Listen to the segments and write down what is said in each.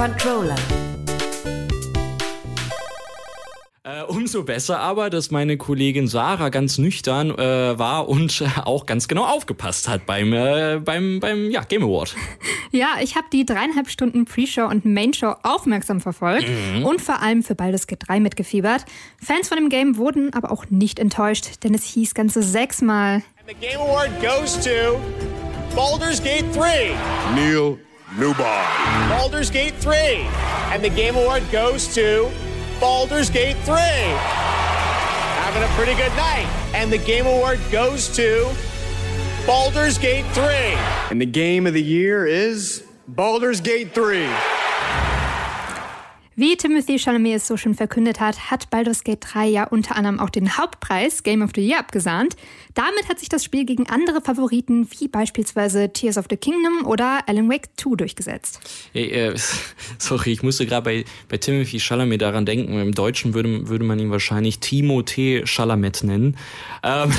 Controller. Äh, umso besser aber, dass meine Kollegin Sarah ganz nüchtern äh, war und äh, auch ganz genau aufgepasst hat beim, äh, beim, beim ja, Game Award. Ja, ich habe die dreieinhalb Stunden Pre-Show und Main-Show aufmerksam verfolgt mhm. und vor allem für Baldur's Gate 3 mitgefiebert. Fans von dem Game wurden aber auch nicht enttäuscht, denn es hieß ganze sechsmal. And the Game Award goes to Baldur's Gate 3. Neil Newbar. Baldur's Gate 3. And the Game Award goes to Baldur's Gate 3. Having a pretty good night. And the Game Award goes to Baldur's Gate 3. And the game of the year is Baldur's Gate 3. Wie Timothy Chalamet es so schon verkündet hat, hat Baldur's Gate 3 ja unter anderem auch den Hauptpreis Game of the Year abgesahnt. Damit hat sich das Spiel gegen andere Favoriten wie beispielsweise Tears of the Kingdom oder Alan Wake 2 durchgesetzt. Hey, äh, sorry, ich musste gerade bei, bei Timothy Chalamet daran denken. Im Deutschen würde, würde man ihn wahrscheinlich Timothée Chalamet nennen. Ähm,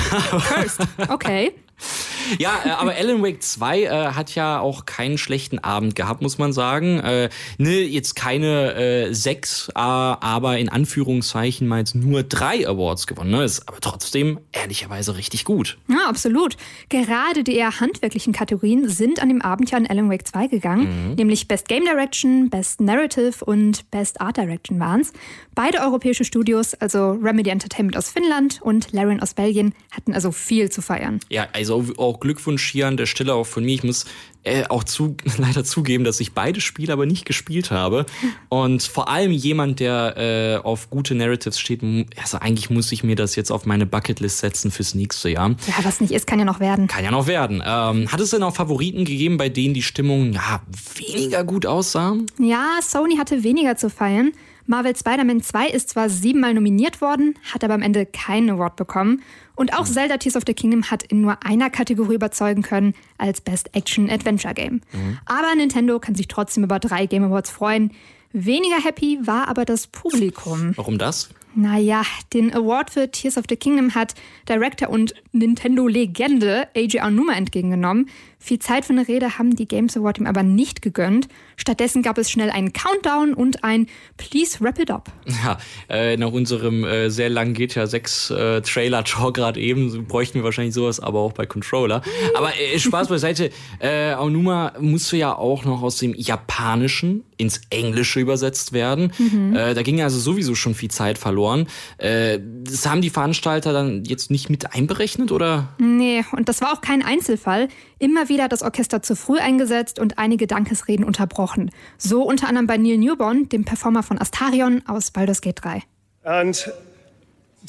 okay. Ja, äh, aber Alan Wake 2 äh, hat ja auch keinen schlechten Abend gehabt, muss man sagen. Äh, ne, jetzt keine äh, sechs, äh, aber in Anführungszeichen mal jetzt nur drei Awards gewonnen. Ne? Ist aber trotzdem ehrlicherweise richtig gut. Ja, absolut. Gerade die eher handwerklichen Kategorien sind an dem Abend ja in Alan Wake 2 gegangen. Mhm. Nämlich Best Game Direction, Best Narrative und Best Art Direction waren es. Beide europäische Studios, also Remedy Entertainment aus Finnland und Larian aus Belgien, hatten also viel zu feiern. Ja, also auch Glückwunsch hier an der Stelle auch von mir. Ich muss äh, auch zu, leider zugeben, dass ich beide Spiele aber nicht gespielt habe. Und vor allem jemand, der äh, auf gute Narratives steht, also eigentlich muss ich mir das jetzt auf meine Bucketlist setzen fürs nächste Jahr. Ja, was nicht ist, kann ja noch werden. Kann ja noch werden. Ähm, hat es denn auch Favoriten gegeben, bei denen die Stimmung ja, weniger gut aussah? Ja, Sony hatte weniger zu feiern. Marvel Spider-Man 2 ist zwar siebenmal nominiert worden, hat aber am Ende keinen Award bekommen. Und auch Zelda Tears of the Kingdom hat in nur einer Kategorie überzeugen können als Best Action Adventure Game. Mhm. Aber Nintendo kann sich trotzdem über drei Game Awards freuen. Weniger happy war aber das Publikum. Warum das? Naja, den Award für Tears of the Kingdom hat Director und Nintendo-Legende AJ Aonuma entgegengenommen. Viel Zeit für eine Rede haben die Games Award ihm aber nicht gegönnt. Stattdessen gab es schnell einen Countdown und ein Please wrap it up. Ja, äh, nach unserem äh, sehr langen GTA 6 äh, Trailer-Talk gerade eben bräuchten wir wahrscheinlich sowas, aber auch bei Controller. Aber äh, Spaß beiseite, äh, Aonuma musste ja auch noch aus dem Japanischen ins Englische übersetzt werden. Mhm. Äh, da ging also sowieso schon viel Zeit verloren. Äh, das haben die Veranstalter dann jetzt nicht mit einberechnet, oder? Nee, und das war auch kein Einzelfall. Immer wieder das Orchester zu früh eingesetzt und einige Dankesreden unterbrochen. So unter anderem bei Neil Newborn, dem Performer von Astarion aus Baldur's Gate 3. And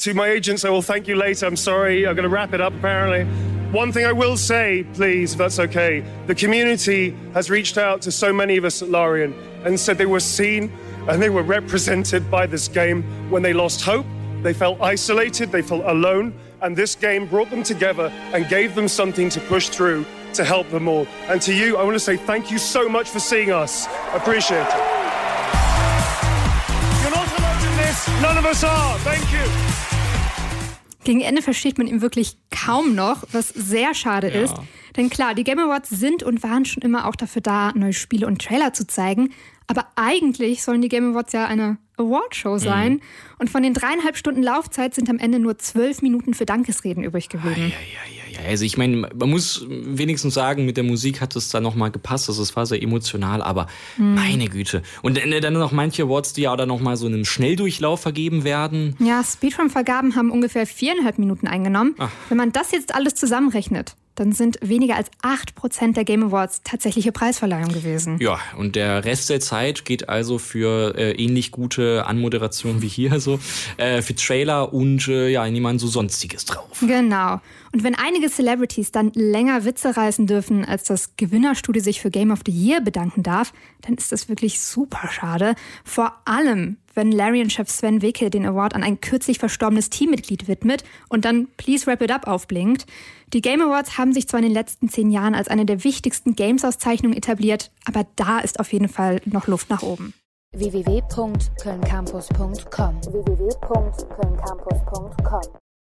to my agents, I will thank you later. I'm sorry, I'm going to wrap it up apparently. One thing I will say, please, if that's okay. The community has reached out to so many of us at Larian and said they were seen and they were represented by this game when they lost hope, they felt isolated, they felt alone, and this game brought them together and gave them something to push through to help them all. And to you, I want to say thank you so much for seeing us. Appreciate it. You're not alone in this. None of us are. Thank you. Gegen Ende versteht man ihn wirklich kaum noch, was sehr schade ja. ist. Denn klar, die Game Awards sind und waren schon immer auch dafür da, neue Spiele und Trailer zu zeigen. Aber eigentlich sollen die Game Awards ja eine Awardshow sein. Mhm. Und von den dreieinhalb Stunden Laufzeit sind am Ende nur zwölf Minuten für Dankesreden übrig geblieben. Ja, ja, ja, ja. Also ich meine, man muss wenigstens sagen, mit der Musik hat es da nochmal gepasst. Also es war sehr emotional, aber mhm. meine Güte. Und dann noch manche Awards, die ja dann nochmal so einem Schnelldurchlauf vergeben werden. Ja, Speedrun-Vergaben haben ungefähr viereinhalb Minuten eingenommen. Ach. Wenn man das jetzt alles zusammenrechnet, dann sind weniger als 8% der Game Awards tatsächliche Preisverleihung gewesen. Ja, und der Rest der Zeit geht also für äh, ähnlich gute Anmoderationen wie hier so, äh, für Trailer und äh, ja, niemand so sonstiges drauf. Genau. Und wenn einige Celebrities dann länger Witze reißen dürfen, als das Gewinnerstudio sich für Game of the Year bedanken darf, dann ist das wirklich super schade. Vor allem, wenn Larian-Chef Sven Wicke den Award an ein kürzlich verstorbenes Teammitglied widmet und dann Please Wrap It Up aufblinkt. Die Game Awards haben sich zwar in den letzten zehn Jahren als eine der wichtigsten Games-Auszeichnungen etabliert, aber da ist auf jeden Fall noch Luft nach oben. www.kölncampus.com www